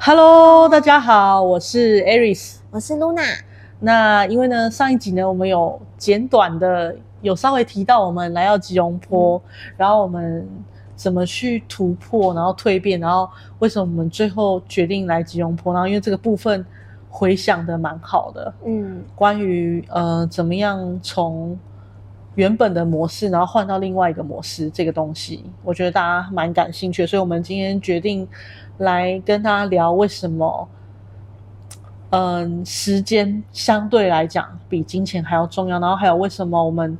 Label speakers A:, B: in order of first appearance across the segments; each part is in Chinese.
A: Hello，大家好，我是 Aris，
B: 我是 Luna。
A: 那因为呢，上一集呢，我们有简短的有稍微提到我们来到吉隆坡，嗯、然后我们怎么去突破，然后蜕变，然后为什么我们最后决定来吉隆坡，然后因为这个部分回想的蛮好的，嗯，关于呃怎么样从。原本的模式，然后换到另外一个模式，这个东西，我觉得大家蛮感兴趣的，所以我们今天决定来跟大家聊为什么，嗯，时间相对来讲比金钱还要重要，然后还有为什么我们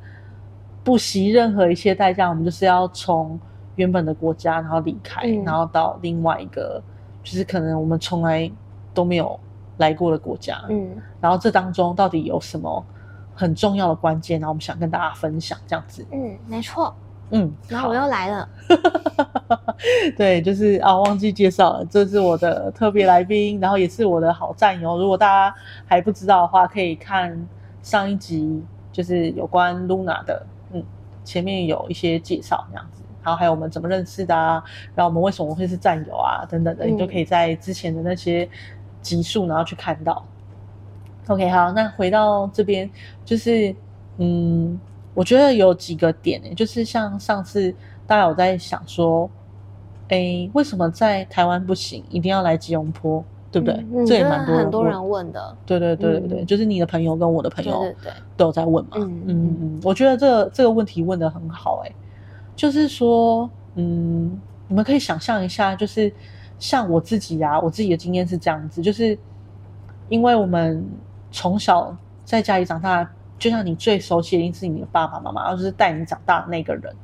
A: 不惜任何一些代价，我们就是要从原本的国家然后离开，嗯、然后到另外一个，就是可能我们从来都没有来过的国家，嗯，然后这当中到底有什么？很重要的关键，然后我们想跟大家分享这样子。
B: 嗯，没错。嗯，然后我又来了。
A: 对，就是啊，忘记介绍了，这是我的特别来宾，然后也是我的好战友。如果大家还不知道的话，可以看上一集，就是有关 Luna 的。嗯，前面有一些介绍这样子，然后还有我们怎么认识的啊，然后我们为什么会是战友啊，等等的，嗯、你都可以在之前的那些集数，然后去看到。OK，好，那回到这边，就是，嗯，我觉得有几个点诶，就是像上次大家有在想说，诶，为什么在台湾不行，一定要来吉隆坡，对不对？
B: 嗯、
A: 这也蛮多
B: 很多人问的。
A: 对对对对对，嗯、就是你的朋友跟我的朋友，都有在问嘛。嗯嗯嗯，我觉得这個、这个问题问的很好，哎，就是说，嗯，你们可以想象一下，就是像我自己啊，我自己的经验是这样子，就是因为我们。从小在家里长大，就像你最熟悉的一定是你的爸爸妈妈，而是带你长大的那个人。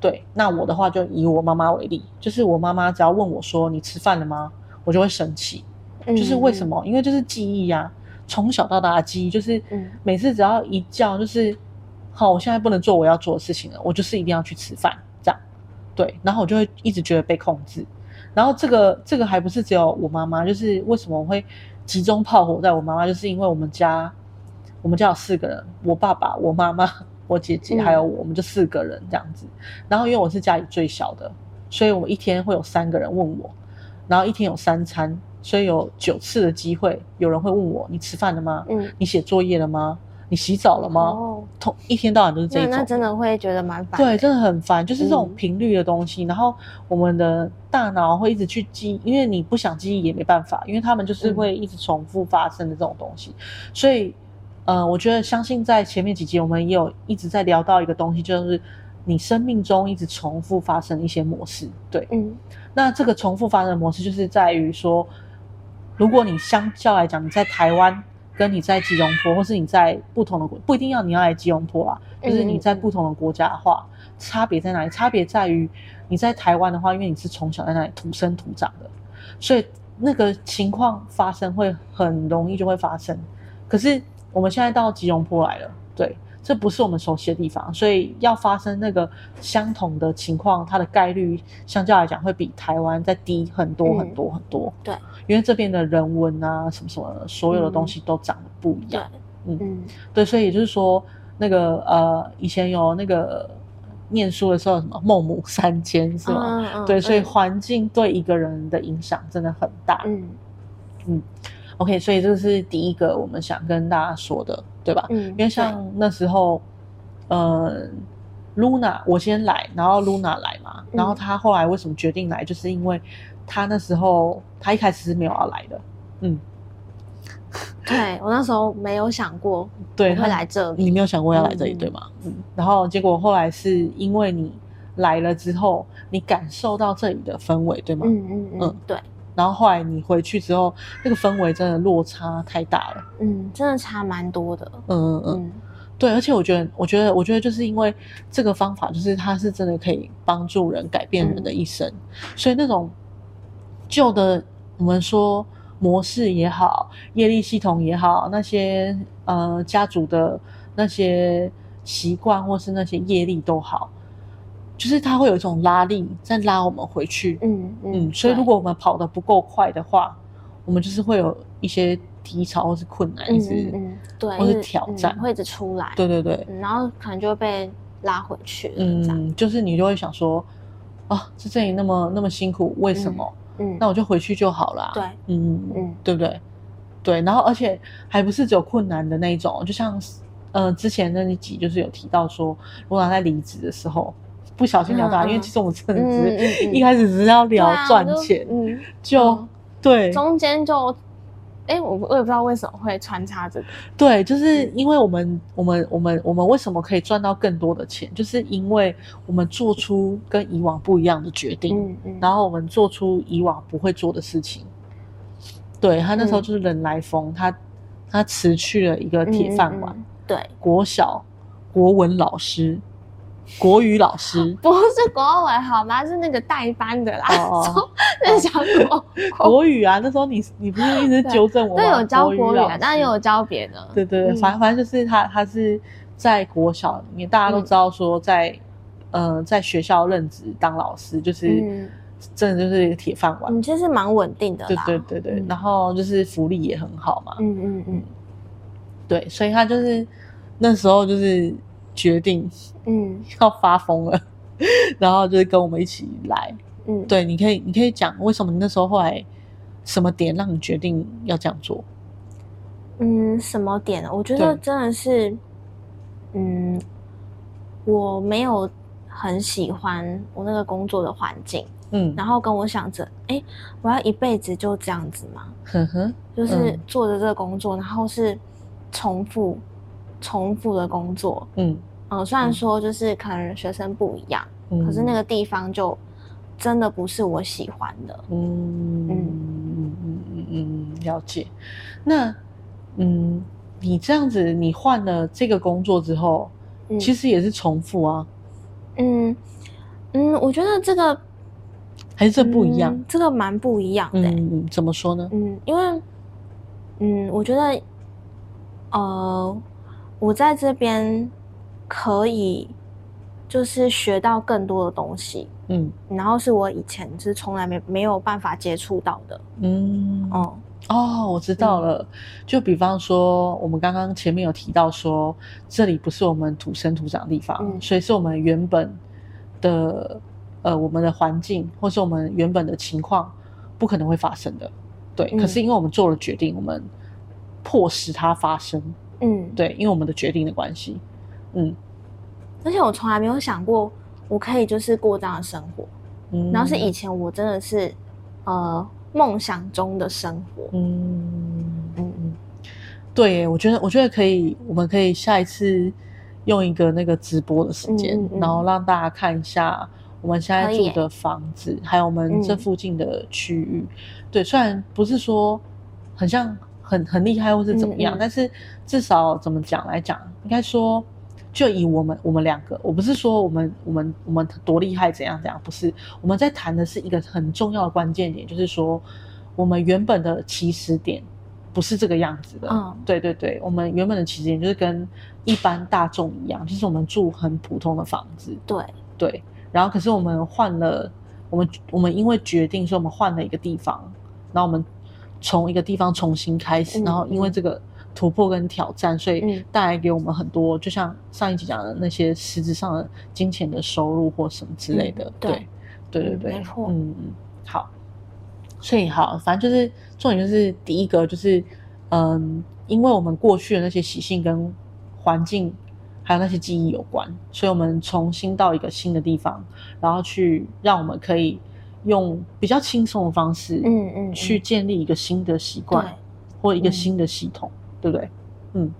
A: 对，那我的话就以我妈妈为例，就是我妈妈只要问我说：“你吃饭了吗？”我就会生气。就是为什么？嗯、因为就是记忆呀、啊，从小到大的记忆，就是每次只要一叫，就是好，我现在不能做我要做的事情了，我就是一定要去吃饭，这样。对，然后我就会一直觉得被控制。然后这个这个还不是只有我妈妈，就是为什么我会。集中炮火在我妈妈，就是因为我们家，我们家有四个人，我爸爸、我妈妈、我姐姐还有我，我们就四个人这样子。嗯、然后因为我是家里最小的，所以我们一天会有三个人问我，然后一天有三餐，所以有九次的机会有人会问我：你吃饭了吗？嗯，你写作业了吗？你洗澡了吗？哦，同一天到晚都是这种，
B: 那，那真的会觉得蛮烦。
A: 对，真的很烦，就是这种频率的东西。嗯、然后我们的大脑会一直去记，因为你不想记忆也没办法，因为他们就是会一直重复发生的这种东西。嗯、所以，呃，我觉得相信在前面几集我们也有一直在聊到一个东西，就是你生命中一直重复发生一些模式。对，嗯，那这个重复发生的模式就是在于说，如果你相较来讲，你在台湾。跟你在吉隆坡，或是你在不同的国，不一定要你要来吉隆坡啊，就是你在不同的国家的话，嗯、差别在哪里？差别在于你在台湾的话，因为你是从小在那里土生土长的，所以那个情况发生会很容易就会发生。可是我们现在到吉隆坡来了，对。这不是我们熟悉的地方，所以要发生那个相同的情况，它的概率相较来讲会比台湾再低很多很多很多。嗯、对，因为这边的人文啊，什么什么，所有的东西都长得不一样。嗯嗯，对，所以也就是说，那个呃，以前有那个念书的时候，什么孟母三迁是吗？嗯嗯、对，所以环境对一个人的影响真的很大。嗯嗯。OK，所以这是第一个我们想跟大家说的，对吧？嗯，因为像那时候，呃，Luna 我先来，然后 Luna 来嘛，嗯、然后他后来为什么决定来，就是因为他那时候他一开始是没有要来的，嗯，
B: 对我那时候没有想过 对会来这里，
A: 你没有想过要来这里，嗯、对吗？嗯，然后结果后来是因为你来了之后，你感受到这里的氛围，对吗？嗯嗯嗯，对。然后后来你回去之后，那个氛围真的落差太大了。
B: 嗯，真的差蛮多的。
A: 嗯嗯嗯，对，而且我觉得，我觉得，我觉得就是因为这个方法，就是它是真的可以帮助人改变人的一生。嗯、所以那种旧的我们说模式也好，业力系统也好，那些呃家族的那些习惯或是那些业力都好。就是它会有一种拉力在拉我们回去，嗯嗯，嗯，所以如果我们跑得不够快的话，我们就是会有一些低潮或是困难，一直嗯对，或是挑战
B: 会一直出来，
A: 对对对，
B: 然后可能就会被拉回去，
A: 嗯，就是你就会想说，啊，这里那么那么辛苦，为什么？嗯，那我就回去就好了。
B: 对，
A: 嗯嗯，对不对？对，然后而且还不是只有困难的那一种，就像呃之前那一集就是有提到说，罗娜在离职的时候不小心聊到，因为其实我们真的是一开始只是要聊赚钱，嗯，就对，
B: 中间就。哎，我我也不知道为什么会穿插这个。
A: 对，就是因为我们、嗯、我们我们我们为什么可以赚到更多的钱，就是因为我们做出跟以往不一样的决定，嗯嗯，然后我们做出以往不会做的事情。对，他那时候就是人来疯，嗯、他他辞去了一个铁饭碗，
B: 对，国
A: 小国文老师。国语老师
B: 不是国文好吗？是那个代班的啦。哦，那讲国
A: 国语啊，那时候你你不是一直纠正我吗？
B: 对，有教国语，但也有教别的。
A: 对对对，反反正就是他，他是在国小里面，大家都知道说，在呃，在学校任职当老师，就是真的就是一个铁饭碗。
B: 你其实蛮稳定的。
A: 对对对对，然后就是福利也很好嘛。嗯嗯嗯，对，所以他就是那时候就是。决定，嗯，要发疯了，嗯、然后就是跟我们一起来，嗯，对，你可以，你可以讲为什么你那时候后来什么点让你决定要这样做？
B: 嗯，什么点？我觉得真的是，嗯，我没有很喜欢我那个工作的环境，嗯，然后跟我想着，哎，我要一辈子就这样子吗？呵呵，就是做着这个工作，嗯、然后是重复。重复的工作，嗯，呃，虽然说就是可能学生不一样，嗯，可是那个地方就真的不是我喜欢的，嗯嗯
A: 嗯嗯嗯，了解。那，嗯，你这样子，你换了这个工作之后，嗯，其实也是重复啊，
B: 嗯嗯，我觉得这个
A: 还是这不一样，
B: 嗯，这个蛮不一样的，
A: 嗯，怎么说呢？
B: 嗯，因为，嗯，我觉得，呃。我在这边可以就是学到更多的东西，嗯，然后是我以前是从来没没有办法接触到的，嗯，
A: 哦，哦，我知道了，嗯、就比方说我们刚刚前面有提到说，这里不是我们土生土长的地方，嗯、所以是我们原本的呃我们的环境或是我们原本的情况不可能会发生的，对，嗯、可是因为我们做了决定，我们迫使它发生。嗯，对，因为我们的决定的关系，嗯，
B: 而且我从来没有想过我可以就是过这样的生活，嗯，然后是以前我真的是呃梦想中的生活，嗯。
A: 嗯嗯，对，我觉得我觉得可以，我们可以下一次用一个那个直播的时间，嗯嗯，然后让大家看一下我们现在住的房子，还有我们这附近的区域，嗯，对，虽然不是说很像。很很厉害，或是怎么样？嗯嗯，但是至少怎么讲来讲，应该说，就以我们我们两个，我不是说我们我们我们多厉害怎样怎样，不是，我们在谈的是一个很重要的关键点，就是说我们原本的起始点不是这个样子的。嗯，对对对，我们原本的起始点就是跟一般大众一样，就是我们住很普通的房子。
B: 对
A: 对，然后可是我们换了，我们我们因为决定说我们换了一个地方，然后我们。从一个地方重新开始，嗯、然后因为这个突破跟挑战，嗯、所以带来给我们很多，就像上一集讲的那些实质上的金钱的收入或什么之类的。嗯、对，对对对，没错。嗯嗯，好。所以好，反正就是重点就是第一个就是，嗯，因为我们过去的那些习性跟环境还有那些记忆有关，所以我们重新到一个新的地方，然后去让我们可以。用比较轻松的方式，嗯嗯，去建立一个新的习惯，或一个新的系统，对不对？嗯，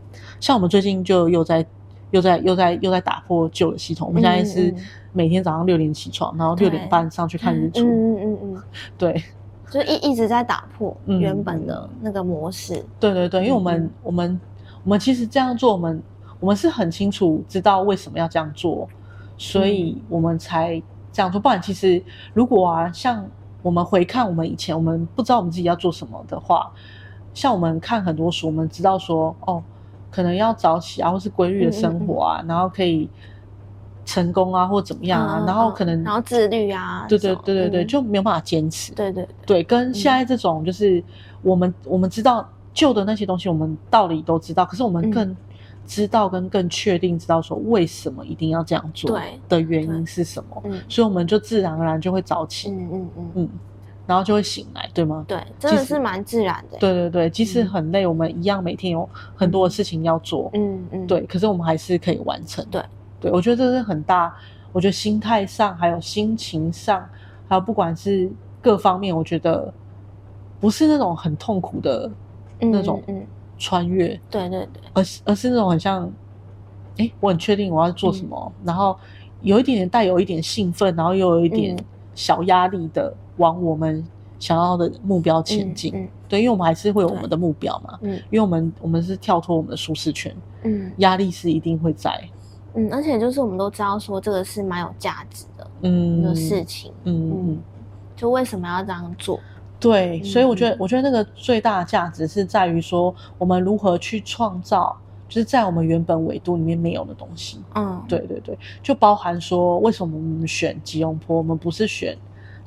A: 像我们最近就又在又在又在又在打破旧的系统。我们现在是每天早上六点起床，然后六点半上去看日出。嗯嗯嗯，对，
B: 就一一直在打破原本的那个模式。
A: 对对对，因为我们我们我们其实这样做，我们我们是很清楚知道为什么要这样做，所以我们才。这样说，不然其实如果啊，像我们回看我们以前，我们不知道我们自己要做什么的话，像我们看很多书，我们知道说，哦，可能要早起啊，或是规律的生活啊，嗯嗯嗯，然后可以成功啊，或怎么样啊，嗯、然后可能
B: 然后自律啊，
A: 对对对对对，嗯、就没有办法坚持。
B: 对对对，
A: 对，跟现在这种就是我们、嗯、我们知道旧的那些东西，我们道理都知道，可是我们更。嗯知道跟更确定知道说为什么一定要这样做的原因是什么，嗯，所以我们就自然而然就会早起，嗯嗯嗯嗯，然后就会醒来，对吗？
B: 对，真的是蛮自然的。
A: 对对对，即使很累，嗯、我们一样每天有很多的事情要做。嗯嗯，对，可是我们还是可以完成。
B: 对
A: 对，我觉得这是很大。我觉得心态上，还有心情上，还有不管是各方面，我觉得不是那种很痛苦的那种穿越。对对对，而是而是那种很像，哎，我很确定我要做什么，嗯、然后有一点点带有一点兴奋，然后又有一点。小压力的往我们想要的目标前进，嗯嗯、对，因为我们还是会有我们的目标嘛，嗯，因为我们我们是跳脱我们的舒适圈，嗯，压力是一定会在，
B: 嗯，而且就是我们都知道说这个是蛮有价值的，嗯，的事情，嗯。嗯，就为什么要这样做？
A: 对，所以我觉得，我觉得那个最大的价值是在于说，我们如何去创造。就是在我们原本纬度里面没有的东西，嗯，对对对，就包含说为什么我们选吉隆坡，我们不是选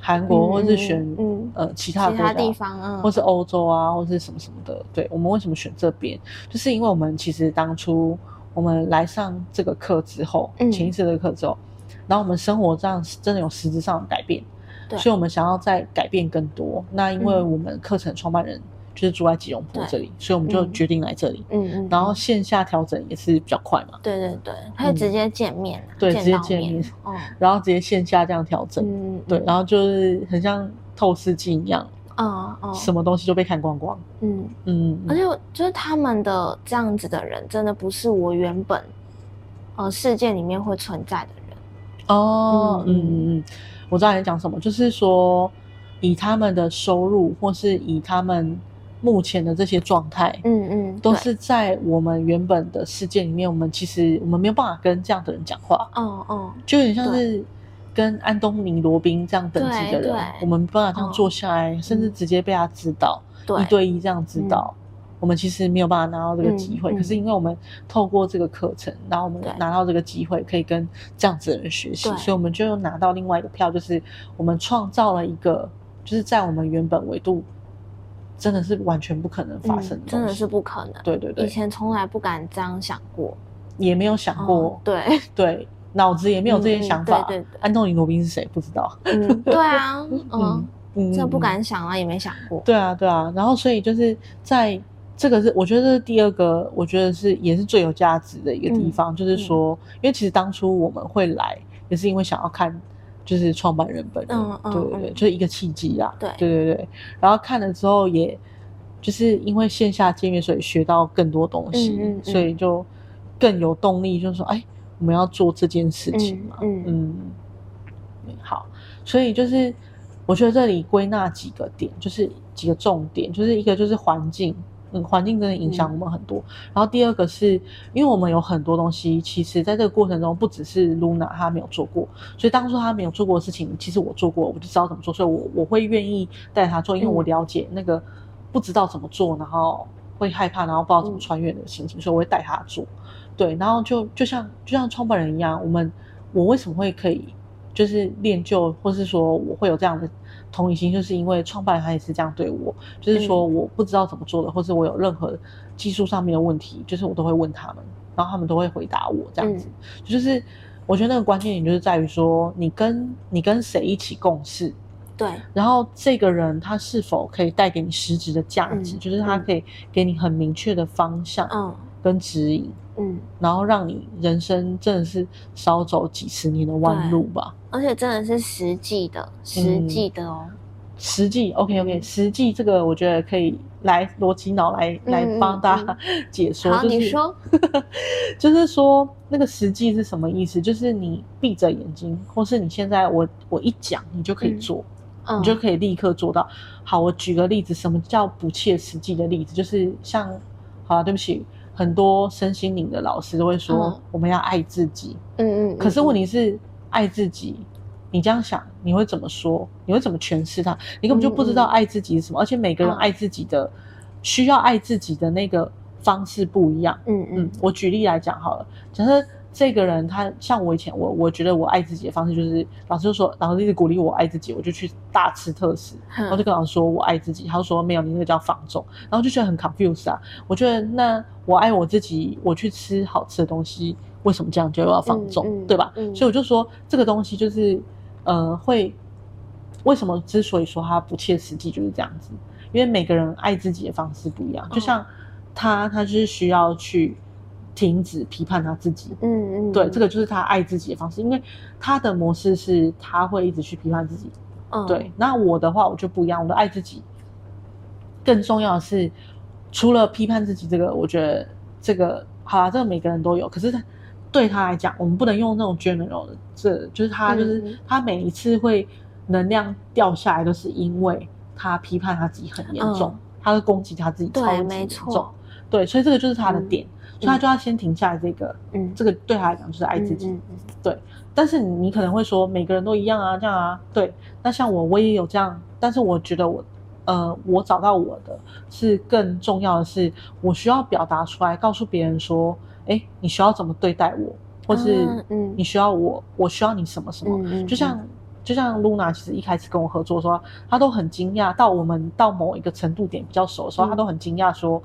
A: 韩国，或是选嗯呃其他
B: 其他地方，嗯，
A: 或是欧洲啊，或是什么什么的，对，我们为什么选这边？就是因为我们其实当初我们来上这个课之后，嗯，潜意识这个课之后，然后我们生活上真的有实质上的改变，对，所以我们想要再改变更多。那因为我们课程创办人。就是住在吉隆坡这里，所以我们就决定来这里。嗯嗯，然后线下调整也是比较快嘛。
B: 对对对，可以直接见面。
A: 对，直接见面。哦。然后直接线下这样调整。嗯。对，然后就是很像透视镜一样。哦哦。什么东西就被看光光。嗯
B: 嗯。而且就是他们的这样子的人，真的不是我原本呃世界里面会存在的人。
A: 哦。嗯嗯嗯。我知道你讲什么，就是说以他们的收入，或是以他们。目前的这些状态，嗯嗯，都是在我们原本的世界里面，我们其实我们没有办法跟这样的人讲话，哦哦，就有点像是跟安东尼罗宾这样等级的人，我们没办法这样坐下来，甚至直接被他指导，一对一这样指导，我们其实没有办法拿到这个机会。可是因为我们透过这个课程，然后我们拿到这个机会，可以跟这样子的人学习，所以我们就拿到另外一个票，就是我们创造了一个，就是在我们原本维度。真的是完全不可能发生的、嗯，
B: 真的是不可能。
A: 对对对，
B: 以前从来不敢这样想过，
A: 也没有想过。哦、
B: 对
A: 对，脑子也没有这些想法。嗯、对对对，安东尼罗宾是谁？不知道。
B: 嗯，对啊，嗯嗯，这不敢想啊，也没想过。
A: 对啊对啊，然后所以就是在这个是，我觉得这是第二个，我觉得是也是最有价值的一个地方，嗯、就是说，因为其实当初我们会来，也是因为想要看。就是创办人本人，对对对，就是一个契机啊。对对对对，然后看了之后，也就是因为线下见面，所以学到更多东西，所以就更有动力，就是说，哎，我们要做这件事情嘛。嗯，好，所以就是我觉得这里归纳几个点，就是几个重点，就是一个就是环境。嗯，环境真的影响我们很多。嗯、然后第二个是，因为我们有很多东西，其实在这个过程中，不只是 Luna 她没有做过，所以当初她没有做过的事情，其实我做过，我就知道怎么做，所以我我会愿意带她做，因为我了解那个不知道怎么做，然后会害怕，然后不知道怎么穿越的心情，嗯、所以我会带她做。对，然后就就像就像创办人一样，我们我为什么会可以就是练就，或是说我会有这样的。同理心，就是因为创办人他也是这样对我，就是说我不知道怎么做的，或是我有任何技术上面的问题，就是我都会问他们，然后他们都会回答我这样子。就是我觉得那个关键点就是在于说，你跟你跟谁一起共事，
B: 对，
A: 然后这个人他是否可以带给你实质的价值，就是他可以给你很明确的方向，嗯，跟指引，嗯，然后让你人生真的是少走几十年的弯路吧。
B: 而且真的是实际的，实际的哦，
A: 实际。OK OK，实际这个我觉得可以来逻辑脑来来帮大家解说。
B: 好，你说，
A: 就是说那个实际是什么意思？就是你闭着眼睛，或是你现在我我一讲，你就可以做，你就可以立刻做到。好，我举个例子，什么叫不切实际的例子？就是像，好了，对不起，很多身心灵的老师都会说，我们要爱自己。嗯嗯。可是问题是。爱自己，你这样想，你会怎么说？你会怎么诠释它？你根本就不知道爱自己是什么，而且每个人爱自己的、嗯、需要爱自己的那个方式不一样。嗯嗯，我举例来讲好了，假设这个人他像我以前，我我觉得我爱自己的方式就是，老师就说，老师一直鼓励我爱自己，我就去大吃特吃，嗯、然后就跟老师说我爱自己，他就说没有，你那个叫放纵，然后就觉得很 confused 啊。我觉得那我爱我自己，我去吃好吃的东西。为什么这样就要放纵，嗯嗯、对吧？嗯、所以我就说这个东西就是，呃，会，为什么之所以说它不切实际，就是这样子，因为每个人爱自己的方式不一样。就像他，他就是需要去停止批判他自己。嗯嗯，对，这个就是他爱自己的方式，因为他的模式是他会一直去批判自己。嗯，对。那我的话，我就不一样，我的爱自己。更重要的是，除了批判自己这个，我觉得这个好啊，这个每个人都有。可是他对他来讲，我们不能用那种 general 的，这就是他就是他每一次会能量掉下来，都是因为他批判他自己很严重，他会攻击他自己超级严重。对，所以这个就是他的点，所以他就要先停下来。这个，嗯，这个对他来讲就是爱自己。对，但是你可能会说，每个人都一样啊，这样啊，对。那像我，我也有这样，但是我觉得我。呃，我找到我的是更重要的是，我需要表达出来，告诉别人说，哎，你需要怎么对待我，或是嗯，你需要我，我需要你什么什么。嗯、就像就像露娜，其实一开始跟我合作的时候，她都很惊讶，到我们到某一个程度点比较熟的时候，她、嗯、都很惊讶说，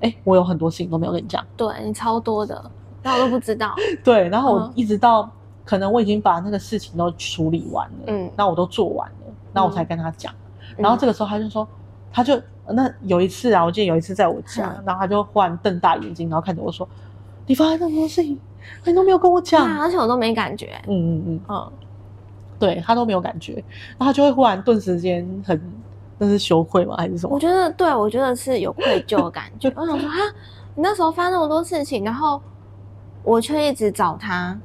A: 哎，我有很多事情都没有跟你讲，
B: 对你超多的，那我都不知道。
A: 对，然后我一直到、嗯、可能我已经把那个事情都处理完了，嗯，那我都做完了，那我才跟他讲。嗯然后这个时候他就说，他就那有一次啊，我记得有一次在我家，嗯、然后他就忽然瞪大眼睛，然后看着我说：“你发生那么多事情，你都没有跟我讲。”
B: 而且我都没感觉。
A: 嗯嗯嗯嗯，对他都没有感觉，然后他就会忽然顿时间很，那是羞愧吗？还是什么？
B: 我觉得对，我觉得是有愧疚的感觉。我想说啊，你那时候发生那么多事情，然后我却一直找他，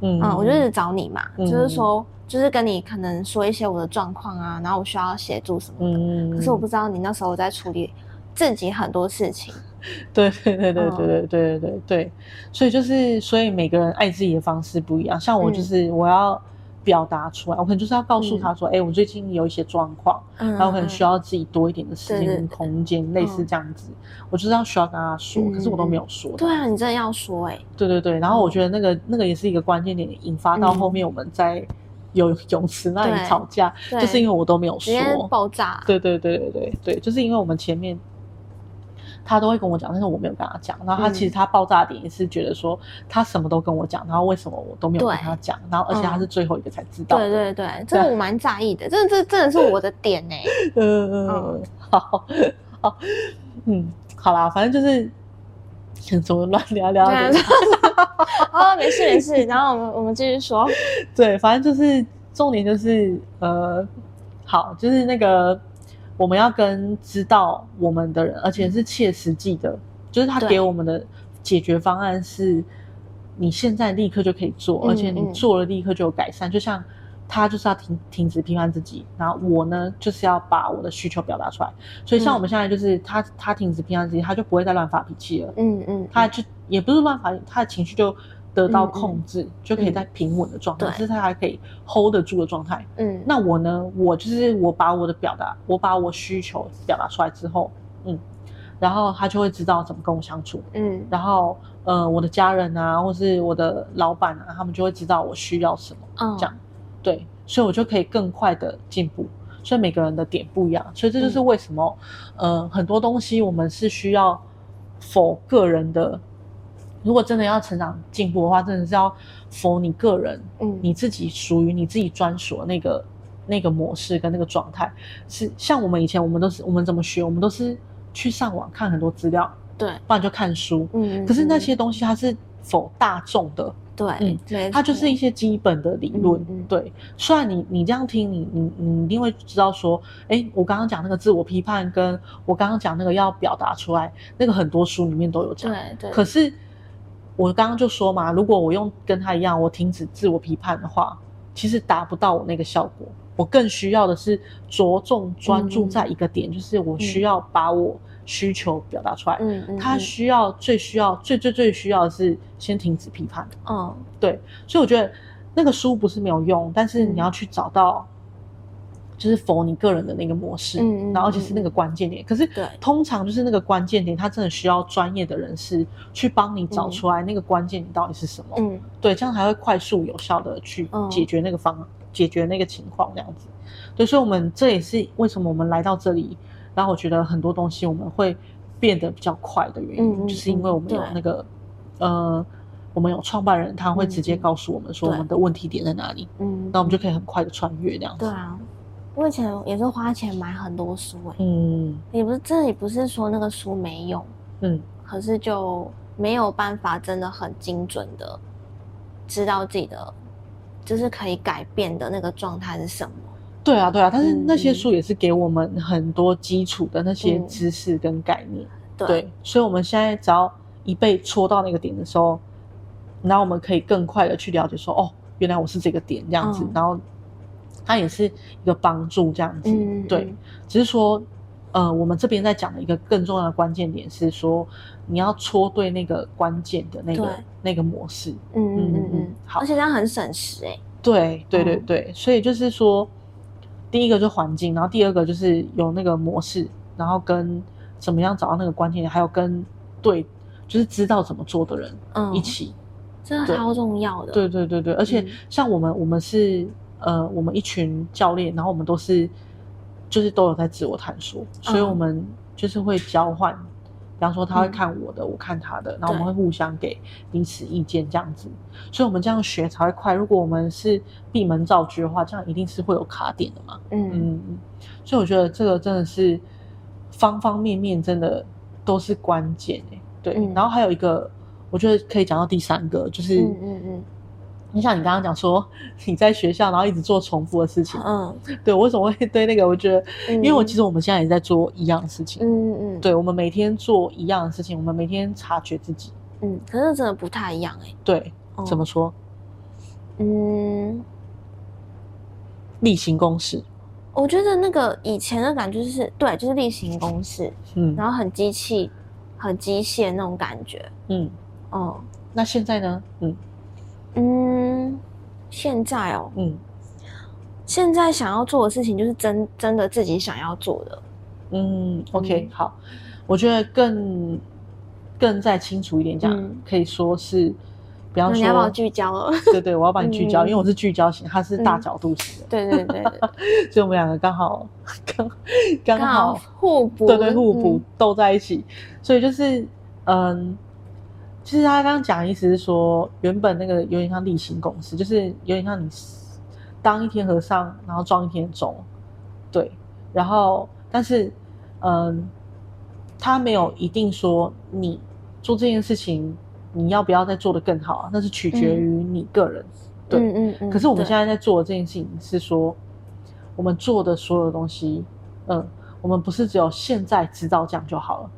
B: 嗯嗯，我就一直找你嘛，嗯、就是说。就是跟你可能说一些我的状况啊，然后我需要协助什么的，嗯、可是我不知道你那时候在处理自己很多事情。
A: 对对对对对对对对对对，所以就是所以每个人爱自己的方式不一样。像我就是我要表达出来，嗯、我可能就是要告诉他说，哎、嗯欸，我最近有一些状况，嗯、然后可能需要自己多一点的时间跟空间，类似这样子，嗯、我就是要需要跟他说，嗯、可是我都没有说。
B: 对啊，你真的要说哎、欸。
A: 对对对，然后我觉得那个那个也是一个关键点，引发到后面我们在。游泳池那里吵架，就是因为我都没有说，
B: 爆炸。
A: 对对对对对对，就是因为我们前面他都会跟我讲，但是我没有跟他讲。然后他其实他爆炸点也是觉得说他什么都跟我讲，然后为什么我都没有跟他讲？然后而且他是最后一个才知道。
B: 对对对，这个我蛮在意的，这这真的是我的点呢。嗯嗯，好，好，嗯，好啦，反正就是怎么乱聊聊的。哦，没事没事，然后我们我们继续说。
A: 对，反正就是重点就是呃，好，就是那个我们要跟知道我们的人，而且是切实际的，嗯、就是他给我们的解决方案是，你现在立刻就可以做，嗯、而且你做了立刻就有改善，嗯、就像。他就是要停停止批判自己，然后我呢就是要把我的需求表达出来。所以像我们现在就是他他停止批判自己，他就不会再乱发脾气了。嗯嗯，他就也不是乱发，他的情绪就得到控制，就可以在平稳的状态，就是他还可以 hold 得住的状态。嗯，那我呢，我就是我把我的表达，我把我需求表达出来之后，嗯，然后他就会知道怎么跟我相处。嗯，然后呃，我的家人啊，或是我的老板啊，他们就会知道我需要什么。嗯，这样。对，所以我就可以更快的进步。所以每个人的点不一样，所以这就是为什么，嗯、呃，很多东西我们是需要 for 个人的。如果真的要成长进步的话，真的是要 for 你个人，嗯，你自己属于你自己专属的那个那个模式跟那个状态。是像我们以前，我们都是我们怎么学？我们都是去上网看很多资料，对，不然就看书，嗯。可是那些东西它是 for 大众的。对，嗯，对，它就是一些基本的理论。嗯、对，虽然你你这样听，你你你一定会知道说，哎，我刚刚讲那个自我批判，跟我刚刚讲那个要表达出来，那个很多书里面都有讲。对对。对，可是我刚刚就说嘛，如果我用跟他一样，我停止自我批判的话，其实达不到我那个效果。我更需要的是着重专注在一个点，嗯、就是我需要把我。需求表达出来，嗯嗯，他需要最需要最最最需要的是先停止批判，嗯，对，所以我觉得那个书不是没有用，但是你要去找到，就是否你个人的那个模式，嗯，然后就是那个关键点，可是通常就是那个关键点，他真的需要专业的人士去帮你找出来那个关键点到底是什么，嗯，对，这样才会快速有效的去解决那个方案，解决那个情况这样子，对，所以我们这也是为什么我们来到这里。然后我觉得很多东西我们会变得比较快的原因，就是因为我们有那个，呃，我们有创办人，他会直接告诉我们说我们的问题点在哪里，嗯，那我们就可以很快的穿越这样子。对啊，
B: 我以前也是花钱买很多书诶、欸，
A: 嗯，
B: 也不是这里不是说那个书没用，
A: 嗯，
B: 可是就没有办法真的很精准的知道自己的就是可以改变的那个状态是什么。
A: 对啊，对啊，但是那些书也是给我们很多基础的那些知识跟概念，
B: 嗯、对，
A: 对，所以我们现在只要一被戳到那个点的时候，然后我们可以更快的去了解说，哦，原来我是这个点这样子，嗯、然后。它也是一个帮助，这样子，嗯、对。只是说，呃，我们这边在讲的一个更重要的关键点是说，你要戳对那个关键的那个那个模式。
B: 嗯嗯嗯嗯。好，而且这样很省时哎。
A: 对对对对，嗯、所以就是说，第一个就是环境，然后第二个就是有那个模式，然后跟怎么样找到那个关键点，还有跟对，就是知道怎么做的人一起，
B: 真的超重要的。
A: 对对对对，而且像我们，嗯、我们是。呃，我们一群教练，然后我们都是，就是都有在自我探索，所以我们就是会交换，嗯、比方说他会看我的，嗯、我看他的，然后我们会互相给彼此意见这样子，所以我们这样学才会快。如果我们是闭门造车的话，这样一定是会有卡点的嘛。嗯嗯，所以我觉得这个真的是方方面面真的都是关键哎。对，嗯、然后还有一个，我觉得可以讲到第三个，就是嗯嗯。嗯你像你刚刚讲说你在学校，然后一直做重复的事情，嗯，对，我为什么会对那个？我觉得，嗯、因为我其实我们现在也在做一样的事情，嗯嗯，对，我们每天做一样的事情，我们每天察觉自己，
B: 嗯，可是真的不太一样哎、欸，
A: 对，嗯、怎么说？
B: 嗯，
A: 例行公事，
B: 我觉得那个以前的感觉就是对，就是例行公事，嗯，然后很机器、很机械那种感觉，嗯，
A: 哦、嗯，那现在呢？嗯。
B: 嗯，现在哦，嗯，现在想要做的事情就是真真的自己想要做的，
A: 嗯，OK，好，我觉得更更再清楚一点讲，嗯、可以说是，不要说你
B: 要把我聚焦了，
A: 对对，我要把你聚焦，嗯、因为我是聚焦型，他是大角度型的，
B: 对对对，对，
A: 所以我们两个刚好 刚刚好
B: 互补，
A: 对对互补斗在一起，所以就是嗯。其实他刚刚讲的意思是说，原本那个有点像例行公事，就是有点像你当一天和尚，然后撞一天钟，对。然后，但是，嗯，他没有一定说你做这件事情你要不要再做得更好，那是取决于你个人。嗯、对，嗯嗯嗯。可是我们现在在做的这件事情是说，我们做的所有的东西，嗯，我们不是只有现在知道这样就好了，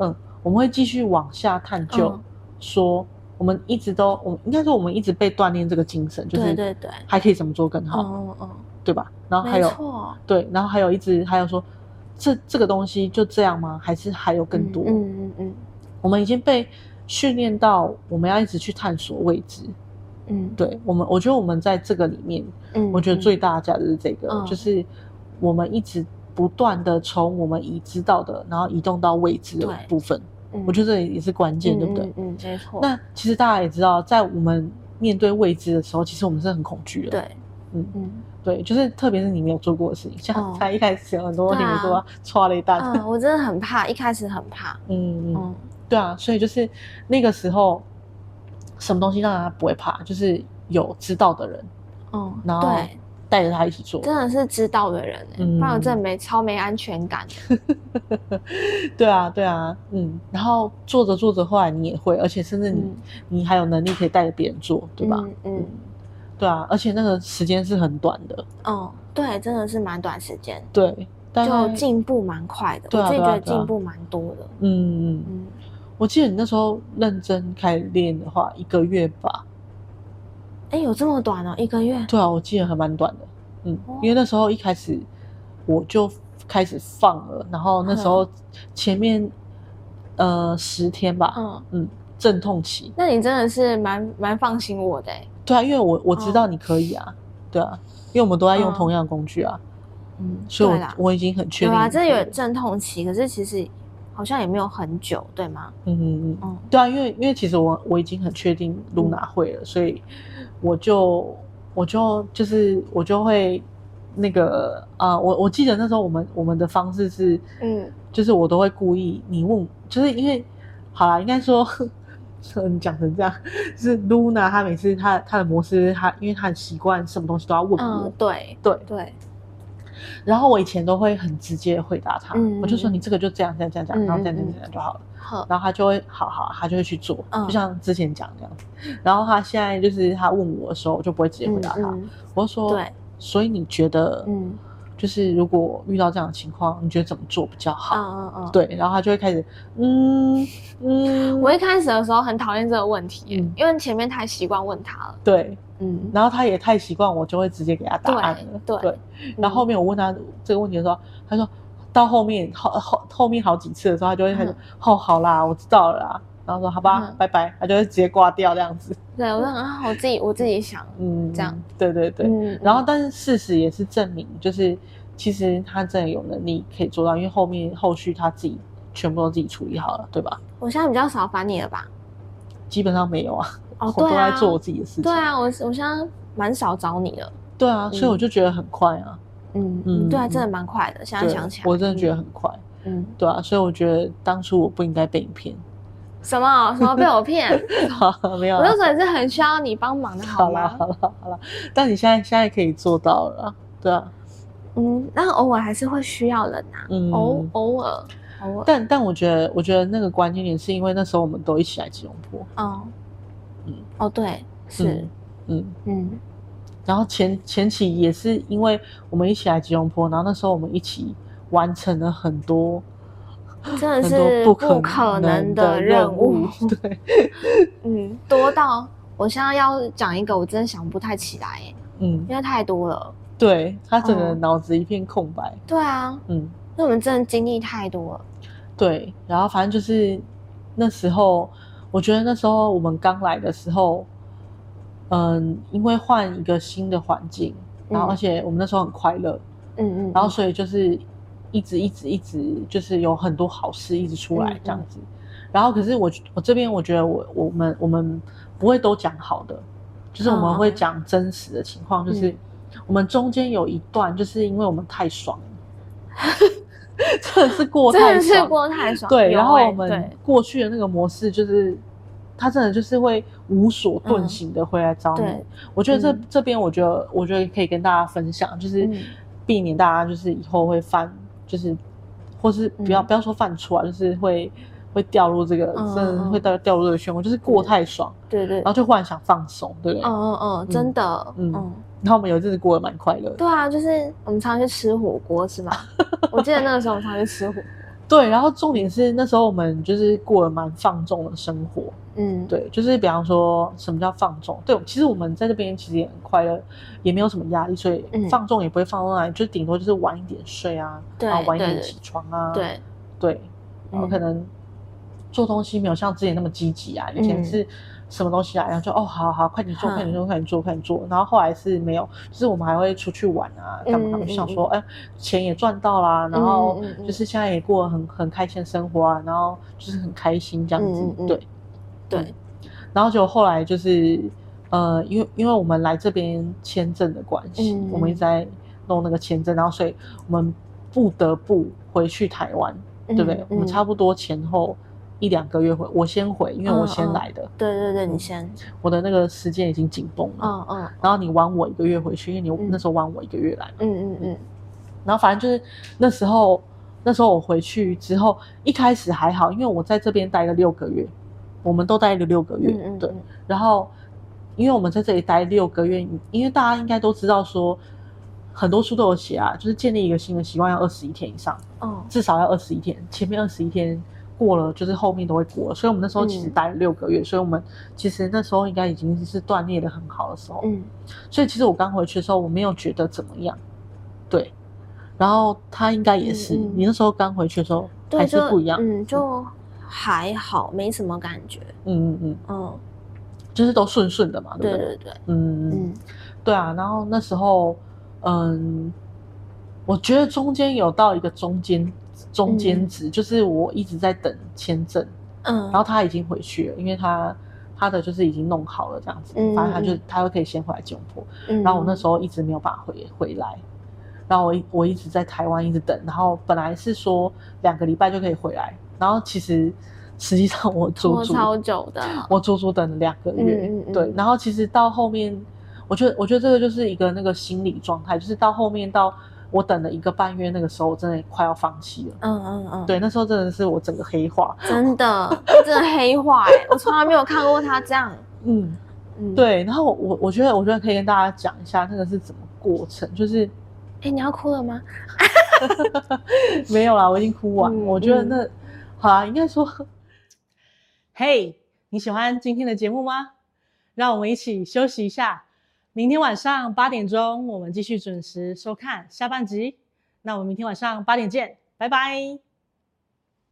A: 嗯，我们会继续往下探究。嗯说我们一直都，我应该说我们一直被锻炼这个精神，就是对对对，还可以怎么做更好，嗯嗯，对吧？然后还有错对，然后还有一直还有说，这这个东西就这样吗？还是还有更多？嗯嗯嗯，嗯我们已经被训练到我们要一直去探索未知，嗯，对我们，我觉得我们在这个里面，嗯，我觉得最大的价值是这个，嗯、就是我们一直不断的从我们已知道的，然后移动到未知的部分。我觉得这也是关键，对不对？
B: 嗯，没错。
A: 那其实大家也知道，在我们面对未知的时候，其实我们是很恐惧的。
B: 对，
A: 嗯嗯，对，就是特别是你没有做过的事情，像才一开始有很多你们说剉了一大堆，
B: 我真的很怕，一开始很怕。
A: 嗯嗯，对啊，所以就是那个时候，什么东西让他不会怕，就是有知道的人。嗯，然后对。带着他一起做，
B: 真的是知道的人，不然我真的没超没安全感。
A: 对啊，对啊，嗯，然后做着做着，后来你也会，而且甚至你你还有能力可以带着别人做，对吧？嗯，对啊，而且那个时间是很短的。
B: 哦，对，真的是蛮短时间。
A: 对，
B: 就进步蛮快的。我自己觉得进步蛮多的。
A: 嗯嗯嗯，我记得你那时候认真开始练的话，一个月吧。
B: 哎，有这么短哦，一个月？
A: 对啊，我记得还蛮短的，嗯，哦、因为那时候一开始我就开始放了，然后那时候前面、嗯、呃十天吧，嗯嗯，阵痛期。
B: 那你真的是蛮蛮放心我的，
A: 对啊，因为我我知道你可以啊，哦、对啊，因为我们都在用同样的工具啊，嗯，所以我啦我已经很确定。对啊，
B: 这有阵痛期，可是其实好像也没有很久，对吗？
A: 嗯嗯嗯，对啊，因为因为其实我我已经很确定露娜会了，嗯、所以。我就我就就是我就会那个啊、呃，我我记得那时候我们我们的方式是，嗯，就是我都会故意你问，就是因为好啦，应该说你 讲成这样，就是露娜她每次她她的模式，她因为她很习惯什么东西都要问我，
B: 嗯，对
A: 对
B: 对，
A: 然后我以前都会很直接回答他，
B: 嗯、
A: 我就说你这个就这样这样这样讲，然后这样这样这样就好了。然后他就会好好，他就会去做，
B: 嗯、
A: 就像之前讲的这样子。然后他现在就是他问我的时候，我就不会直接回答他，我就说，
B: 对，
A: 所以你觉得，
B: 嗯。
A: 就是如果遇到这样的情况，你觉得怎么做比较好？
B: 嗯嗯嗯，
A: 对，然后他就会开始，嗯嗯。
B: 我一开始的时候很讨厌这个问题，嗯、因为前面太习惯问他了。
A: 对，
B: 嗯。
A: 然后他也太习惯我，就会直接给他答案了。
B: 对。对
A: 然后后面我问他这个问题的时候，他说到后面后后后面好几次的时候，他就会开始，哦，好啦，我知道了啦。然后说好吧，拜拜，他就会直接挂掉这样子。
B: 对，我说啊，我自己我自己想，嗯，这样。
A: 对对对。然后，但是事实也是证明，就是。其实他真的有能力可以做到，因为后面后续他自己全部都自己处理好了，对吧？
B: 我现在比较少烦你了吧？
A: 基本上没有啊，
B: 哦，
A: 我都在做我自己的事情。
B: 对啊，我我现在蛮少找你的。
A: 对啊，所以我就觉得很快啊。
B: 嗯嗯，对啊，真的蛮快的。现在想起来，
A: 我真的觉得很快。嗯，对啊，所以我觉得当初我不应该被你骗。
B: 什么什么被我骗？
A: 没有，
B: 我那时候也是很需要你帮忙的，好吗？
A: 好了好了好了，但你现在现在可以做到了，对啊。
B: 嗯，但偶尔还是会需要人呐，嗯，偶偶尔偶尔。
A: 但但我觉得，我觉得那个关键点是因为那时候我们都一起来吉隆坡。
B: 哦，嗯，哦，对，是，
A: 嗯嗯。然后前前期也是因为我们一起来吉隆坡，然后那时候我们一起完成了很多，
B: 真的 是不可能的任务。
A: 对，
B: 嗯，多到我现在要讲一个，我真的想不太起来，嗯，因为太多了。
A: 对，他整个脑子一片空白。
B: 嗯、对啊，嗯，因为我们真的经历太多了。
A: 对，然后反正就是那时候，我觉得那时候我们刚来的时候，嗯，因为换一个新的环境，然后而且我们那时候很快乐，嗯嗯，然后所以就是一直一直一直就是有很多好事一直出来这样子。嗯嗯，然后可是我我这边我觉得我我们我们不会都讲好的，就是我们会讲真实的情况，就是。嗯。我们中间有一段，就是因为我们太爽了，真的是过太爽，
B: 真的是过太爽。
A: 对，然后我们过去的那个模式就是，他真的就是会无所遁形的回来找你。我觉得这这边，我觉得我觉得可以跟大家分享，就是避免大家就是以后会犯，就是或是不要不要说犯错啊，就是会会掉入这个，真的会掉掉入这个漩涡，就是过太爽，
B: 对对，
A: 然后就忽然想放松，对不对？
B: 嗯嗯嗯，真的，嗯。
A: 然后我们有一阵子过得蛮快乐的。
B: 对啊，就是我们常常去吃火锅，是吗？我记得那个时候我们常常去吃火锅。
A: 对，然后重点是那时候我们就是过了蛮放纵的生活。嗯，对，就是比方说什么叫放纵？对，其实我们在这边其实也很快乐，也没有什么压力，所以放纵也不会放纵来，就顶多就是晚一点睡啊，然后晚一点起床啊。对对，然后可能做东西没有像之前那么积极啊，以前是。什么东西啊，然后就哦，好好，快点做，快点做，快点做，快点做。然后后来是没有，就是我们还会出去玩啊，干嘛干嘛，就想说，哎，钱也赚到啦，然后就是现在也过得很很开心的生活啊，然后就是很开心这样子，对，对。然后就后来就是，呃，因为因为我们来这边签证的关系，我们一直在弄那个签证，然后所以我们不得不回去台湾，对不对？我们差不多前后。一两个月回，我先回，因为我先来的。
B: 对对对，你先。
A: 我的那个时间已经紧绷了。嗯嗯。然后你晚我一个月回去，因为你那时候晚我一个月来。嗯嗯嗯。然后反正就是那时候，那时候我回去之后，一开始还好，因为我在这边待了六个月，我们都待了六个月。嗯嗯。对。然后，因为我们在这里待六个月，因为大家应该都知道说，很多书都有写啊，就是建立一个新的习惯要二十一天以上。嗯。至少要二十一天，前面二十一天。过了就是后面都会过了，所以我们那时候其实待了六个月，嗯、所以我们其实那时候应该已经是断裂的很好的时候。嗯，所以其实我刚回去的时候，我没有觉得怎么样。对，然后他应该也是，你那时候刚回去的时候还是不一样。
B: 嗯，就还好，没什么感觉。
A: 嗯嗯嗯嗯，就是都顺顺的嘛，对不对？对对对，嗯嗯，对啊。然后那时候，嗯，我觉得中间有到一个中间。中间值就是我一直在等签证，嗯，然后他已经回去了，因为他他的就是已经弄好了这样子，嗯，反正他就他就可以先回来吉隆坡，嗯，然后我那时候一直没有办法回回来，然后我我一直在台湾一直等，然后本来是说两个礼拜就可以回来，然后其实实际上我足足
B: 超久的，
A: 我足足等了两个月，嗯，对，然后其实到后面，我觉得我觉得这个就是一个那个心理状态，就是到后面到。我等了一个半月，那个时候我真的快要放弃了。
B: 嗯嗯嗯，
A: 对，那时候真的是我整个黑化，
B: 真的真的黑化哎、欸！我从来没有看过他这样。
A: 嗯嗯，对。然后我我我觉得我觉得可以跟大家讲一下那个是怎么过程，就是，
B: 哎、欸，你要哭了吗？
A: 没有啦，我已经哭完。嗯、我觉得那、嗯、好啊，应该说，嘿，你喜欢今天的节目吗？让我们一起休息一下。明天晚上八点钟，我们继续准时收看下半集。那我们明天晚上八点见，拜拜。